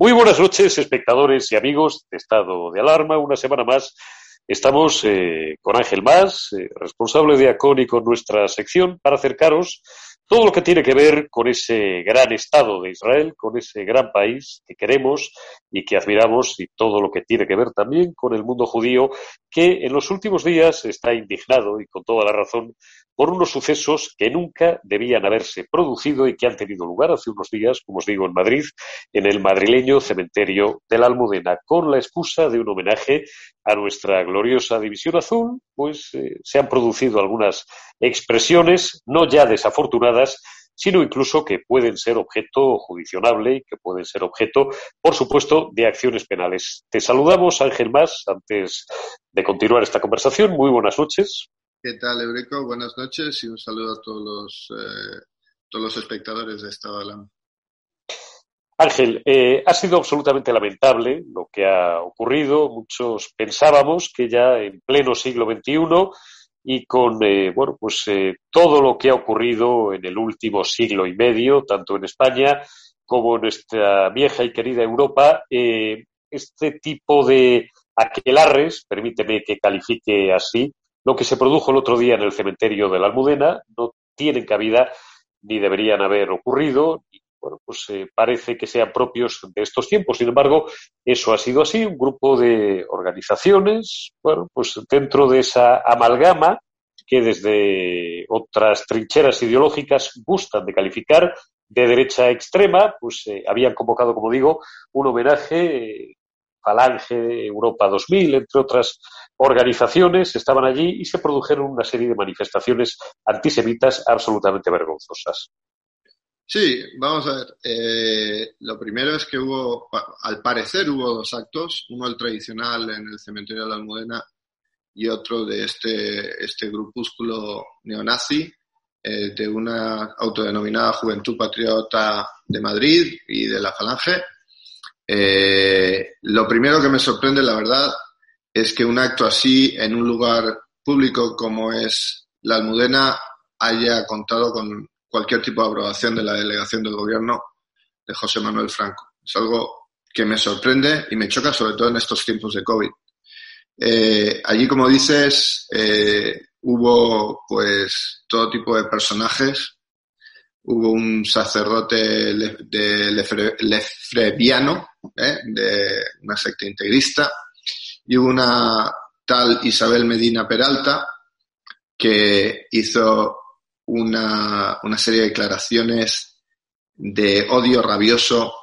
Muy buenas noches, espectadores y amigos de Estado de Alarma. Una semana más estamos eh, con Ángel Más, eh, responsable de con nuestra sección, para acercaros todo lo que tiene que ver con ese gran Estado de Israel, con ese gran país que queremos y que admiramos, y todo lo que tiene que ver también con el mundo judío, que en los últimos días está indignado y con toda la razón por unos sucesos que nunca debían haberse producido y que han tenido lugar hace unos días, como os digo, en Madrid, en el madrileño cementerio de la Almudena, con la excusa de un homenaje a nuestra gloriosa División Azul, pues eh, se han producido algunas expresiones, no ya desafortunadas, sino incluso que pueden ser objeto judicionable y que pueden ser objeto, por supuesto, de acciones penales. Te saludamos, Ángel Más, antes de continuar esta conversación. Muy buenas noches. ¿Qué tal, Eureka? Buenas noches y un saludo a todos los, eh, todos los espectadores de esta Alarma. Ángel, eh, ha sido absolutamente lamentable lo que ha ocurrido. Muchos pensábamos que ya en pleno siglo XXI y con eh, bueno, pues todo lo que ha ocurrido en el último siglo y medio, tanto en España como en nuestra vieja y querida Europa, este tipo de aquelarres, permíteme que califique así, lo que se produjo el otro día en el cementerio de la Almudena no tienen cabida ni deberían haber ocurrido. Bueno, pues eh, parece que sean propios de estos tiempos. Sin embargo, eso ha sido así. Un grupo de organizaciones, bueno, pues dentro de esa amalgama que desde otras trincheras ideológicas gustan de calificar de derecha extrema, pues eh, habían convocado, como digo, un homenaje Falange, Europa 2000, entre otras organizaciones, estaban allí y se produjeron una serie de manifestaciones antisemitas absolutamente vergonzosas. Sí, vamos a ver. Eh, lo primero es que hubo, al parecer hubo dos actos, uno el tradicional en el cementerio de la Almudena y otro de este, este grupúsculo neonazi eh, de una autodenominada Juventud Patriota de Madrid y de la Falange, eh, lo primero que me sorprende, la verdad, es que un acto así en un lugar público como es la Almudena haya contado con cualquier tipo de aprobación de la delegación del gobierno de José Manuel Franco. Es algo que me sorprende y me choca sobre todo en estos tiempos de COVID. Eh, allí, como dices, eh, hubo pues todo tipo de personajes hubo un sacerdote de Lefreviano, ¿eh? de una secta integrista, y hubo una tal Isabel Medina Peralta que hizo una, una serie de declaraciones de odio rabioso,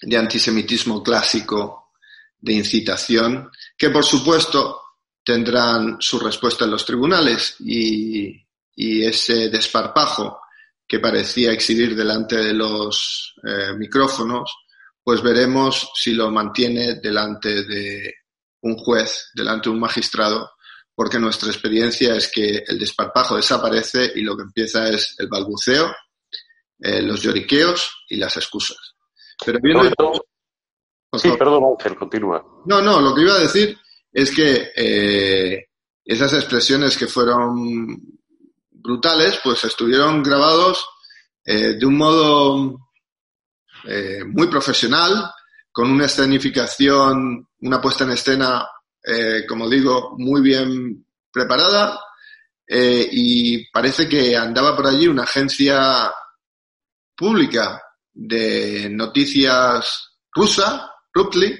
de antisemitismo clásico, de incitación, que por supuesto tendrán su respuesta en los tribunales y, y ese desparpajo que parecía exhibir delante de los eh, micrófonos, pues veremos si lo mantiene delante de un juez, delante de un magistrado, porque nuestra experiencia es que el desparpajo desaparece y lo que empieza es el balbuceo, eh, los lloriqueos y las excusas. Pero sí, perdón, Ángel, continúa. No, no, lo que iba a decir es que eh, esas expresiones que fueron brutales, pues estuvieron grabados eh, de un modo muy profesional, con una escenificación, una puesta en escena, eh, como digo, muy bien preparada, y parece que andaba por allí una agencia pública de noticias rusa, Ruptli,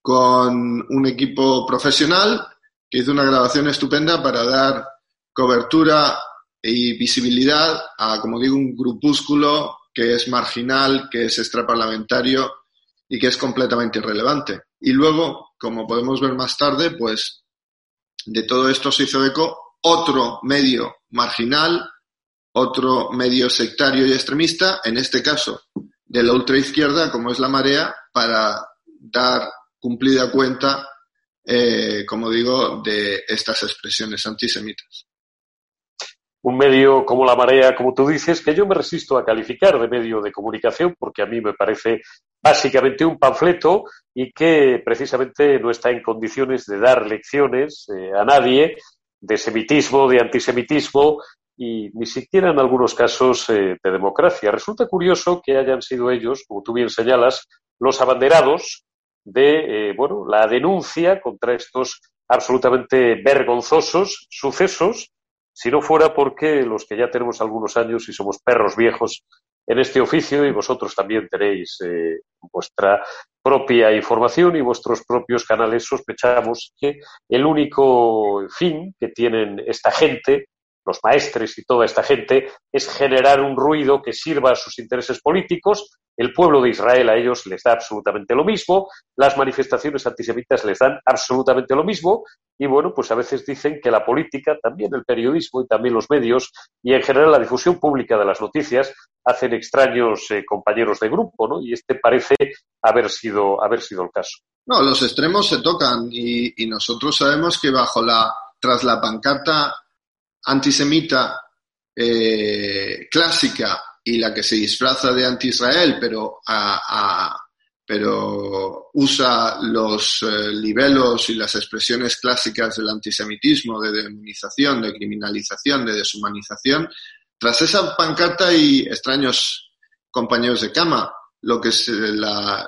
con un equipo profesional que hizo una grabación estupenda para dar cobertura y visibilidad a, como digo, un grupúsculo que es marginal, que es extraparlamentario y que es completamente irrelevante. Y luego, como podemos ver más tarde, pues de todo esto se hizo eco otro medio marginal, otro medio sectario y extremista, en este caso de la ultraizquierda, como es la marea, para dar cumplida cuenta, eh, como digo, de estas expresiones antisemitas. Un medio como la marea, como tú dices, que yo me resisto a calificar de medio de comunicación porque a mí me parece básicamente un panfleto y que precisamente no está en condiciones de dar lecciones eh, a nadie de semitismo, de antisemitismo y ni siquiera en algunos casos eh, de democracia. Resulta curioso que hayan sido ellos, como tú bien señalas, los abanderados de eh, bueno, la denuncia contra estos absolutamente vergonzosos sucesos, si no fuera porque los que ya tenemos algunos años y somos perros viejos en este oficio y vosotros también tenéis eh, vuestra propia información y vuestros propios canales, sospechamos que el único fin que tienen esta gente los maestres y toda esta gente, es generar un ruido que sirva a sus intereses políticos. El pueblo de Israel a ellos les da absolutamente lo mismo, las manifestaciones antisemitas les dan absolutamente lo mismo, y bueno, pues a veces dicen que la política, también el periodismo y también los medios, y en general la difusión pública de las noticias, hacen extraños eh, compañeros de grupo, ¿no? Y este parece haber sido, haber sido el caso. No, los extremos se tocan y, y nosotros sabemos que bajo la, tras la pancarta antisemita eh, clásica y la que se disfraza de anti-Israel, pero, pero usa los eh, libelos y las expresiones clásicas del antisemitismo, de demonización, de criminalización, de deshumanización, tras esa pancarta hay extraños compañeros de cama, lo que se,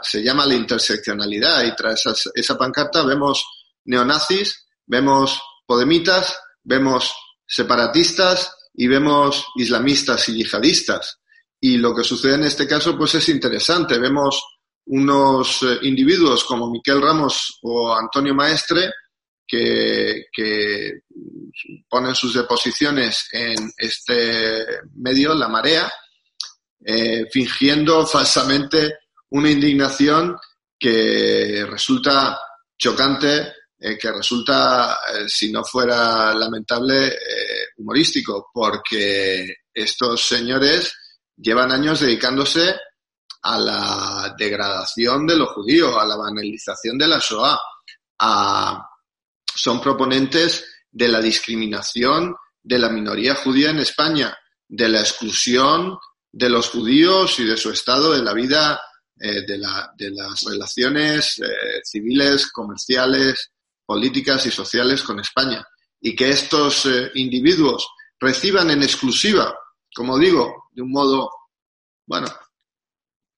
se llama la interseccionalidad, y tras esa pancarta vemos neonazis, vemos podemitas, vemos separatistas y vemos islamistas y yihadistas. Y lo que sucede en este caso pues es interesante. Vemos unos eh, individuos como Miquel Ramos o Antonio Maestre que, que ponen sus deposiciones en este medio, La Marea, eh, fingiendo falsamente una indignación que resulta chocante eh, que resulta, eh, si no fuera lamentable, eh, humorístico, porque estos señores llevan años dedicándose a la degradación de los judíos, a la banalización de la Shoah, a, son proponentes de la discriminación de la minoría judía en España, de la exclusión de los judíos y de su estado de la vida, de, la, de, las relaciones civiles, comerciales, políticas y sociales con España y que estos eh, individuos reciban en exclusiva, como digo, de un modo, bueno,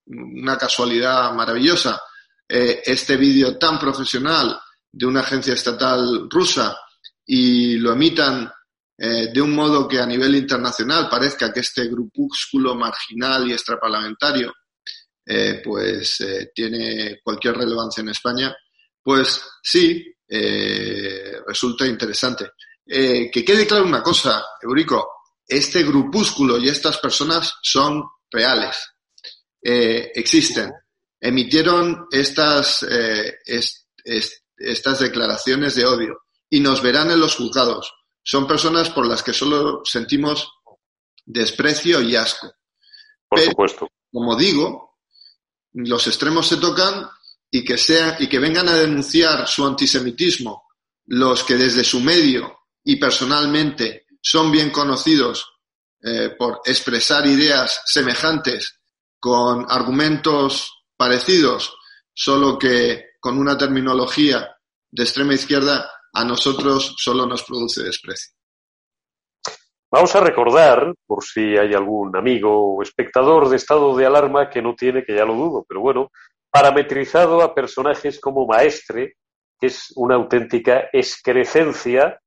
una casualidad maravillosa, eh, este vídeo tan profesional de una agencia estatal rusa y lo emitan eh, de un modo que a nivel internacional parezca que este grupúsculo marginal y extraparlamentario pues tiene cualquier relevancia en España, pues sí, eh, resulta interesante. Eh, que quede claro una cosa, Eurico, este grupúsculo y estas personas son reales, eh, existen, emitieron estas, estas declaraciones de odio y nos verán en los juzgados. Son personas por las que solo sentimos desprecio y asco. Por supuesto. Como digo, los extremos se tocan y que, sea, y que vengan a denunciar su antisemitismo los que desde su medio y personalmente son bien conocidos eh, por expresar ideas semejantes con argumentos parecidos, solo que con una terminología de extrema izquierda, a nosotros solo nos produce desprecio. Vamos a recordar, por si hay algún amigo o espectador de estado de alarma que no tiene, que ya lo dudo, pero bueno, parametrizado a personajes como Maestre, que es una auténtica excrecencia.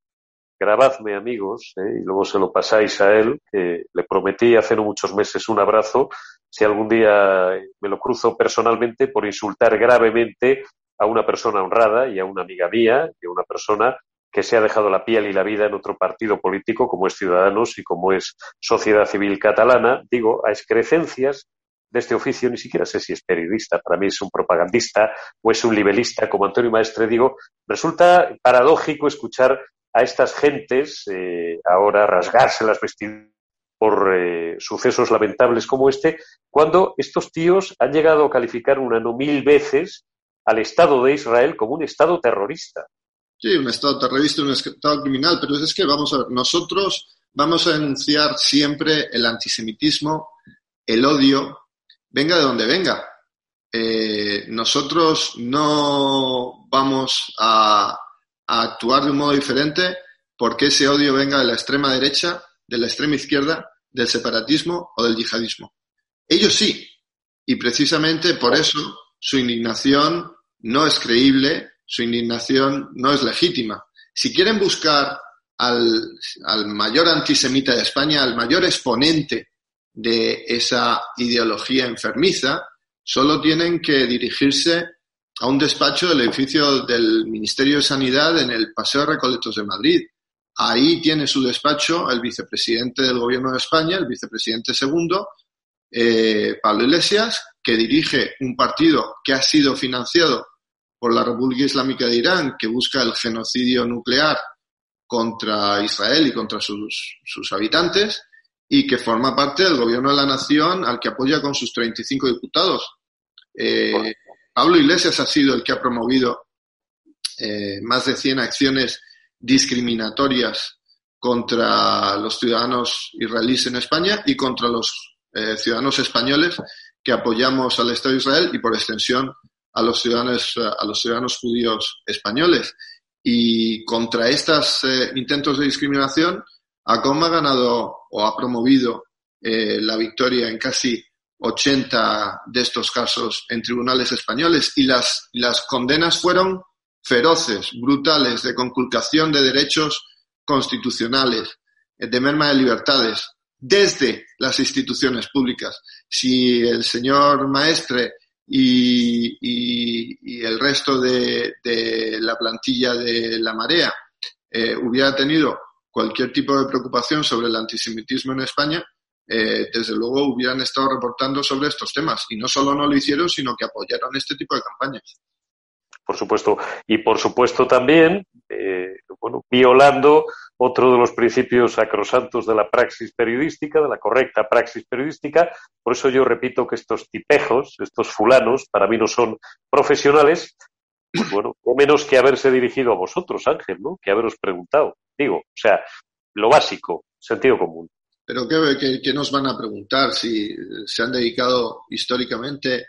Grabadme, amigos, ¿eh? y luego se lo pasáis a él, que le prometí hace no muchos meses un abrazo, si algún día me lo cruzo personalmente por insultar gravemente a una persona honrada y a una amiga mía y a una persona que se ha dejado la piel y la vida en otro partido político como es Ciudadanos y como es Sociedad Civil Catalana, digo, a excrecencias de este oficio, ni siquiera sé si es periodista, para mí es un propagandista o es un libelista, como Antonio Maestre digo, resulta paradójico escuchar a estas gentes eh, ahora rasgarse las vestiduras por eh, sucesos lamentables como este, cuando estos tíos han llegado a calificar una no mil veces al Estado de Israel como un Estado terrorista. Sí, un Estado terrorista, un Estado criminal, pero es que vamos a ver, nosotros vamos a denunciar siempre el antisemitismo, el odio, venga de donde venga. Eh, nosotros no vamos a, actuar de un modo diferente porque ese odio venga de la extrema derecha, de la extrema izquierda, del separatismo o del yihadismo. Ellos sí. Y precisamente por eso su indignación no es creíble, su indignación no es legítima. Si quieren buscar al, al mayor antisemita de España, al mayor exponente de esa ideología enfermiza, solo tienen que dirigirse a un despacho del edificio del Ministerio de Sanidad en el Paseo Recoletos de Madrid. Ahí tiene su despacho el vicepresidente del Gobierno de España, el vicepresidente segundo, eh, Pablo Iglesias, que dirige un partido que ha sido financiado por la República Islámica de Irán, que busca el genocidio nuclear contra Israel y contra sus, sus habitantes, y que forma parte del gobierno de la nación al que apoya con sus 35 diputados. Eh, Pablo Iglesias ha sido el que ha promovido eh, más de 100 acciones discriminatorias contra los ciudadanos israelíes en España y contra los eh, ciudadanos españoles que apoyamos al Estado de Israel y por extensión a los ciudadanos, a los ciudadanos judíos españoles. Y contra estos intentos de discriminación, ACOM ha ganado o ha promovido eh, la victoria en casi 80 de estos casos en tribunales españoles y las, las condenas fueron feroces, brutales, de conculcación de derechos constitucionales, de merma de libertades, desde las instituciones públicas. Si el señor maestre y, el resto de, de, la plantilla de la marea eh, hubiera tenido cualquier tipo de preocupación sobre el antisemitismo en España, eh, desde luego hubieran estado reportando sobre estos temas. Y no solo no lo hicieron, sino que apoyaron este tipo de campañas. Por supuesto. Y por supuesto también, eh, bueno, violando otro de los principios sacrosantos de la praxis periodística, de la correcta praxis periodística. Por eso yo repito que estos tipejos, estos fulanos, para mí no son profesionales, bueno, o menos que haberse dirigido a vosotros, Ángel, ¿no? Que haberos preguntado. Digo, o sea, lo básico, sentido común. Pero ¿qué, nos van a preguntar si se han dedicado históricamente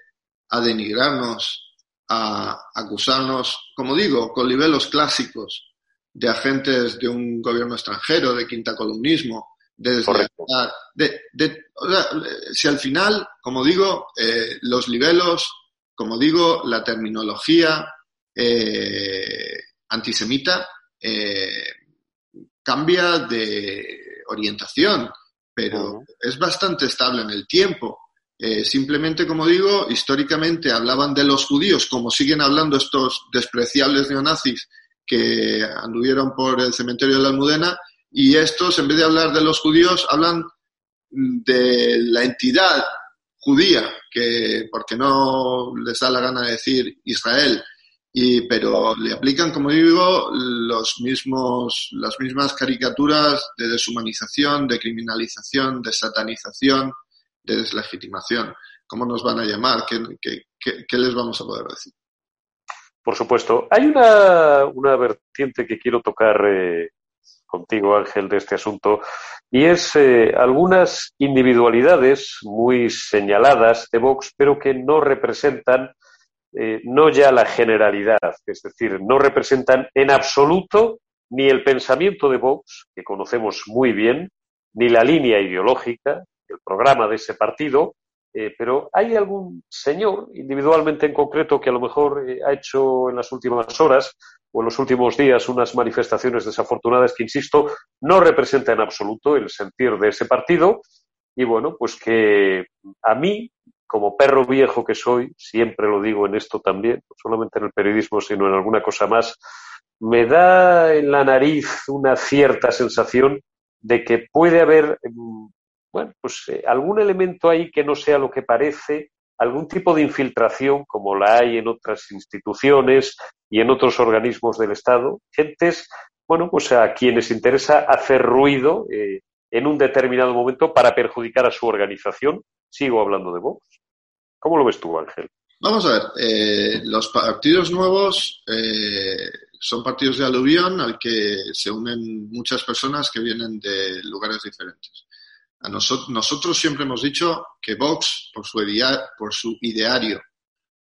a denigrarnos, a acusarnos, como digo, con niveles clásicos de agentes de un gobierno extranjero, de quinta columnismo, de, de, de o sea, si al final, como digo, eh, los nivelos, como digo, la terminología, eh, antisemita eh, cambia de orientación, pero es bastante estable en el tiempo. Eh, simplemente, como digo, históricamente hablaban de los judíos, como siguen hablando estos despreciables neonazis que anduvieron por el cementerio de la Almudena, y estos, en vez de hablar de los judíos, hablan de la entidad judía, que porque no les da la gana de decir Israel, y, pero le aplican, como digo, los mismos, las mismas caricaturas de deshumanización, de criminalización, de satanización, de deslegitimación. ¿Cómo nos van a llamar? ¿Qué, qué, qué, les vamos a poder decir? Por supuesto. Hay una, una vertiente que quiero tocar eh, contigo, Ángel, de este asunto, y es eh, algunas individualidades muy señaladas de Vox, pero que no representan eh, no ya la generalidad, es decir, no representan en absoluto ni el pensamiento de Vox, que conocemos muy bien, ni la línea ideológica, el programa de ese partido, eh, pero hay algún señor, individualmente en concreto, que a lo mejor eh, ha hecho en las últimas horas o en los últimos días unas manifestaciones desafortunadas que, insisto, no representa en absoluto el sentir de ese partido. Y bueno, pues que a mí como perro viejo que soy, siempre lo digo en esto también, no solamente en el periodismo, sino en alguna cosa más, me da en la nariz una cierta sensación de que puede haber, mm, bueno, pues eh, algún elemento ahí que no sea lo que parece, algún tipo de infiltración, como la hay en otras instituciones y en otros organismos del Estado, gentes, bueno, pues a quienes interesa hacer ruido eh, en un determinado momento para perjudicar a su organización. Sigo hablando de Vox. ¿Cómo lo ves tú, Ángel? Vamos a ver, eh, los partidos nuevos eh, son partidos de aluvión al que se unen muchas personas que vienen de lugares diferentes. A nosotros, nosotros siempre hemos dicho que Vox, por su, por su ideario,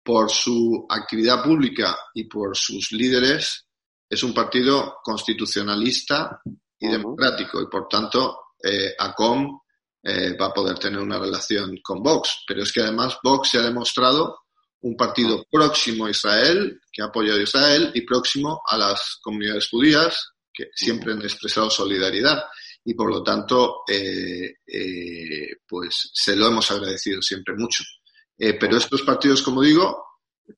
por su actividad pública y por sus líderes, es un partido constitucionalista y democrático y, por tanto, eh, ACOM eh, va a poder tener una relación con Vox. Pero es que además Vox se ha demostrado un partido próximo a Israel, que ha apoyado a Israel, y próximo a las comunidades judías, que siempre han expresado solidaridad. Y por lo tanto, eh, eh, pues se lo hemos agradecido siempre mucho. Eh, pero estos partidos, como digo,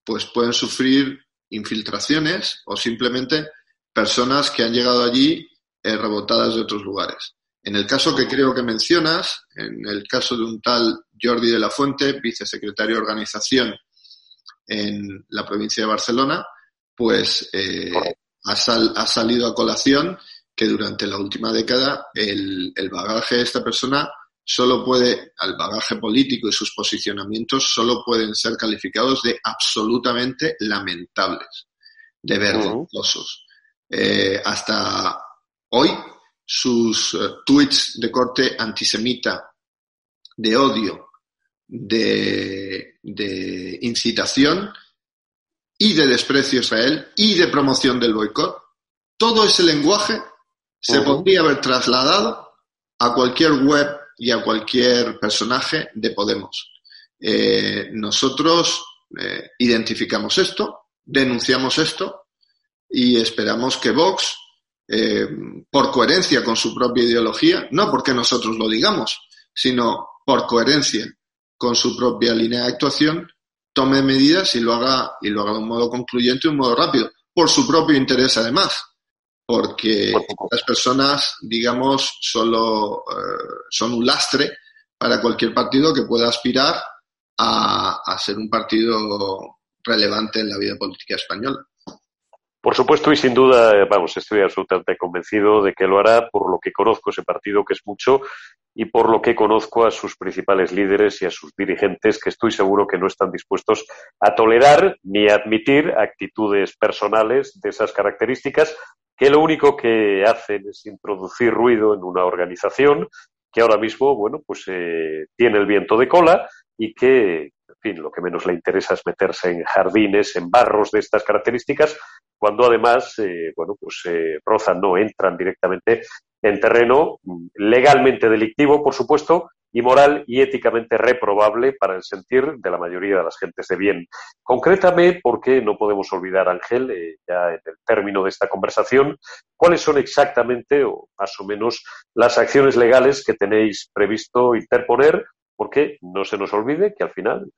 pues pueden sufrir infiltraciones o simplemente personas que han llegado allí rebotadas de otros lugares. En el caso que creo que mencionas, en el caso de un tal Jordi de la Fuente, vicesecretario de organización en la provincia de Barcelona, pues eh, ha, salido a colación que durante la última década el, bagaje de esta persona solo puede, al bagaje político y sus posicionamientos solo pueden ser calificados de absolutamente lamentables, de vergonzosos. Eh, hasta hoy, sus eh, tweets de corte antisemita, de odio, de, incitación y de desprecio a Israel y de promoción del boicot, todo ese lenguaje se podría haber trasladado a cualquier web y a cualquier personaje de Podemos. Eh, nosotros eh, identificamos esto, denunciamos esto y esperamos que Vox, eh, por coherencia con su propia ideología, no porque nosotros lo digamos, sino por coherencia con su propia línea de actuación, tome medidas y lo haga, y lo haga de un modo concluyente y un modo rápido, por su propio interés además, porque las personas, digamos, solo eh, son un lastre para cualquier partido que pueda aspirar a, a ser un partido relevante en la vida política española. Por supuesto y sin duda, vamos, estoy absolutamente convencido de que lo hará por lo que conozco ese partido, que es mucho, y por lo que conozco a sus principales líderes y a sus dirigentes, que estoy seguro que no están dispuestos a tolerar ni a admitir actitudes personales de esas características, que lo único que hacen es introducir ruido en una organización que ahora mismo, bueno, pues eh, tiene el viento de cola y que, en fin, lo que menos le interesa es meterse en jardines, en barros de estas características, cuando además, eh, bueno, pues eh, rozan, no entran directamente en terreno mm, legalmente delictivo, por supuesto, y moral y éticamente reprobable para el sentir de la mayoría de las gentes de bien. Concrétame, porque no podemos olvidar, Ángel, eh, ya en el término de esta conversación, cuáles son exactamente, o más o menos, las acciones legales que tenéis previsto interponer, porque no se nos olvide que al final,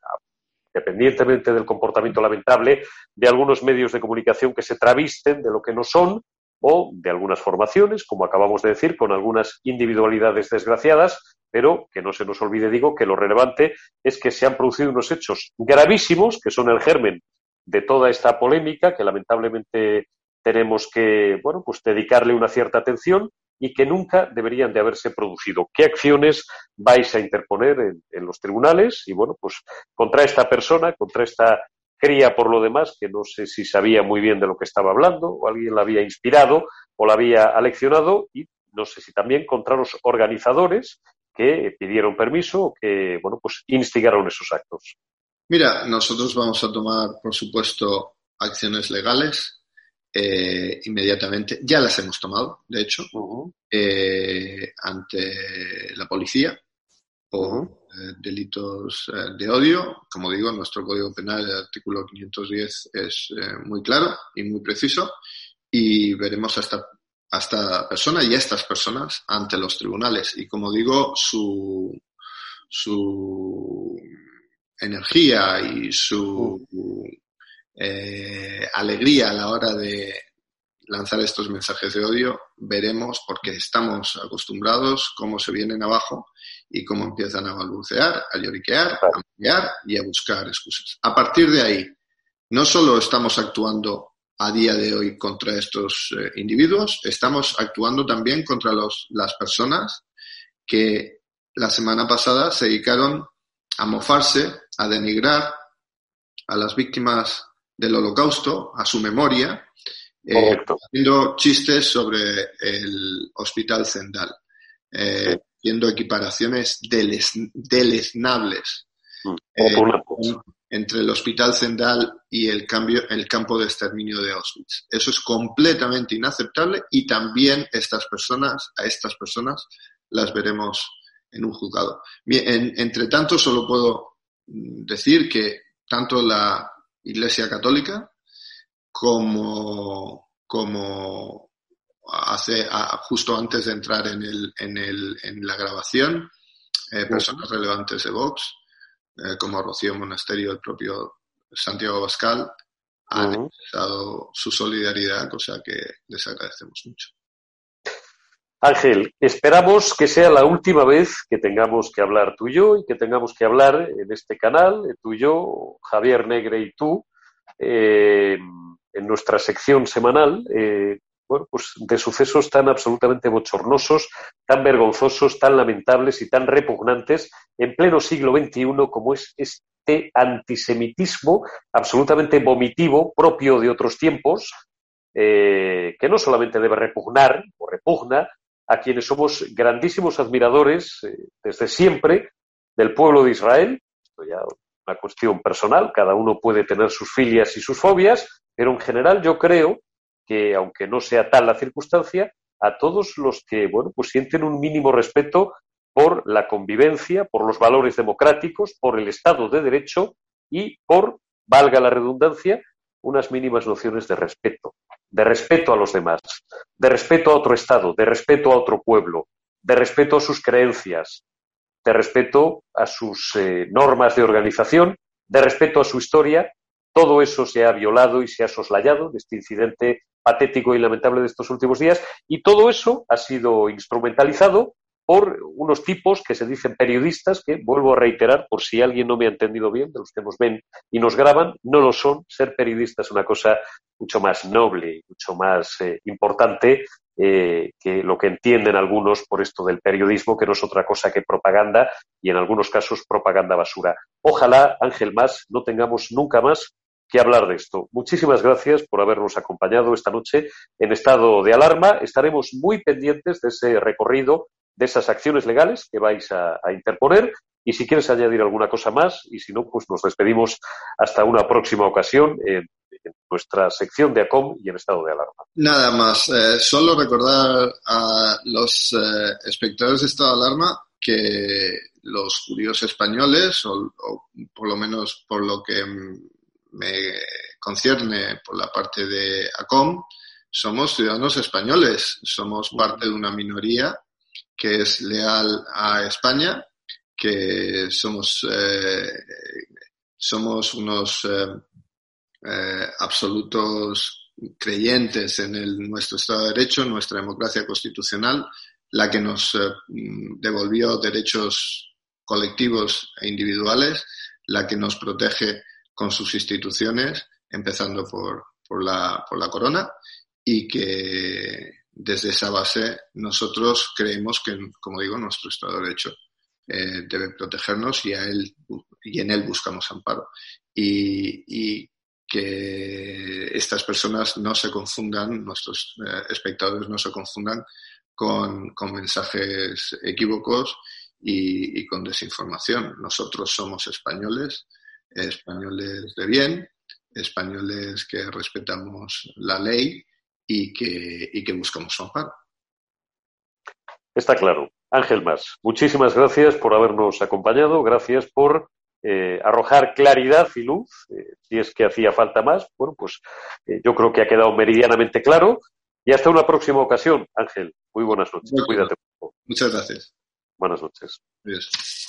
independientemente del comportamiento lamentable de algunos medios de comunicación que se travisten de lo que no son o de algunas formaciones, como acabamos de decir, con algunas individualidades desgraciadas, pero que no se nos olvide, digo, que lo relevante es que se han producido unos hechos gravísimos, que son el germen de toda esta polémica, que lamentablemente tenemos que, bueno, pues dedicarle una cierta atención y que nunca deberían de haberse producido. ¿Qué acciones vais a interponer en, los tribunales? Y bueno, pues contra esta persona, contra esta cría por lo demás, que no sé si sabía muy bien de lo que estaba hablando, o alguien la había inspirado o la había aleccionado, y no sé si también contra los organizadores que pidieron permiso o que, bueno, pues instigaron esos actos. Mira, nosotros vamos a tomar, por supuesto, acciones legales eh, inmediatamente. Ya las hemos tomado, de hecho, eh, ante la policía por eh, delitos de odio. Como digo, nuestro Código Penal, el artículo 510, es muy claro y muy preciso y veremos a esta, a esta persona y a estas personas ante los tribunales. Y como digo, su, su energía y su eh, alegría a la hora de lanzar estos mensajes de odio, veremos, porque estamos acostumbrados, cómo se vienen abajo y cómo empiezan a balbucear, a lloriquear, a marear y a buscar excusas. A partir de ahí, no solo estamos actuando a día de hoy contra estos eh, individuos, estamos actuando también contra los, las personas que la semana pasada se dedicaron a mofarse, a denigrar a las víctimas del holocausto a su memoria, eh, haciendo chistes sobre el hospital Zendal, eh, haciendo equiparaciones deleznables mm. eh, entre el hospital Zendal y el, cambio, el campo de exterminio de Auschwitz. Eso es completamente inaceptable y también estas personas, a estas personas las veremos en un juzgado. entre tanto, solo puedo decir que tanto la Iglesia Católica como, como hace, justo antes de entrar en, el, en, el, en la grabación, eh, personas relevantes de Vox, eh, como Rocío Monasterio, el propio Santiago Bascal, han expresado su solidaridad, cosa que les agradecemos mucho. Ángel, esperamos que sea la última vez que tengamos que hablar tú y yo y que tengamos que hablar en este canal, eh, tú y yo, Javier Negre y tú, eh, en nuestra sección semanal, eh, bueno, pues de sucesos tan absolutamente bochornosos, tan vergonzosos, tan lamentables y tan repugnantes en pleno siglo XXI como es este antisemitismo absolutamente vomitivo propio de otros tiempos, que no solamente debe repugnar o repugna, a quienes somos grandísimos admiradores eh, desde siempre del pueblo de Israel. Esto ya una cuestión personal, cada uno puede tener sus filias y sus fobias, pero en general yo creo que, aunque no sea tal la circunstancia, a todos los que, bueno, pues sienten un mínimo respeto por la convivencia, por los valores democráticos, por el Estado de Derecho y por, valga la redundancia, unas mínimas nociones de respeto de respeto a los demás, de respeto a otro Estado, de respeto a otro pueblo, de respeto a sus creencias, de respeto a sus eh, normas de organización, de respeto a su historia. Todo eso se ha violado y se ha soslayado de este incidente patético y lamentable de estos últimos días y todo eso ha sido instrumentalizado por unos tipos que se dicen periodistas, que vuelvo a reiterar, por si alguien no me ha entendido bien, de los que nos ven y nos graban, no lo son. Ser periodista es una cosa mucho más noble, mucho más eh, importante eh, que lo que entienden algunos por esto del periodismo, que no es otra cosa que propaganda y en algunos casos propaganda basura. Ojalá, Ángel Más, no tengamos nunca más que hablar de esto. Muchísimas gracias por habernos acompañado esta noche en estado de alarma. Estaremos muy pendientes de ese recorrido de esas acciones legales que vais a, interponer. Y si quieres añadir alguna cosa más, y si no, pues nos despedimos hasta una próxima ocasión en, nuestra sección de ACOM y en estado de alarma. Nada más, eh, solo recordar a los eh, espectadores de estado de alarma que los judíos españoles, o, por lo menos por lo que me concierne por la parte de ACOM, somos ciudadanos españoles, somos parte de una minoría que es leal a España, que somos, eh, somos unos eh, eh, absolutos creyentes en nuestro Estado de Derecho, nuestra democracia constitucional, la que nos devolvió derechos colectivos e individuales, la que nos protege con sus instituciones, empezando por, por, la, por la corona, y que desde esa base nosotros creemos que, como digo, nuestro Estado de Derecho eh, debe protegernos y, a él, y en él buscamos amparo. Y, que estas personas no se confundan, nuestros eh, espectadores no se confundan con, mensajes equívocos y, y, con desinformación. Nosotros somos españoles, españoles de bien, españoles que respetamos la ley y que, y que buscamos amparo. Está claro. Ángel Más, muchísimas gracias por habernos acompañado, gracias por eh, arrojar claridad y luz, eh, si es que hacía falta más. Bueno, pues eh, yo creo que ha quedado meridianamente claro. Y hasta una próxima ocasión, Ángel. Muy buenas noches. Cuídate. Muchas gracias. Buenas noches. Adiós.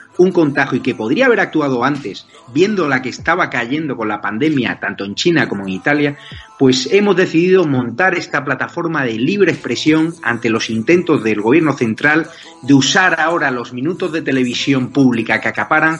un contagio y que podría haber actuado antes, viendo la que estaba cayendo con la pandemia tanto en China como en Italia, pues hemos decidido montar esta plataforma de libre expresión ante los intentos del gobierno central de usar ahora los minutos de televisión pública que acaparan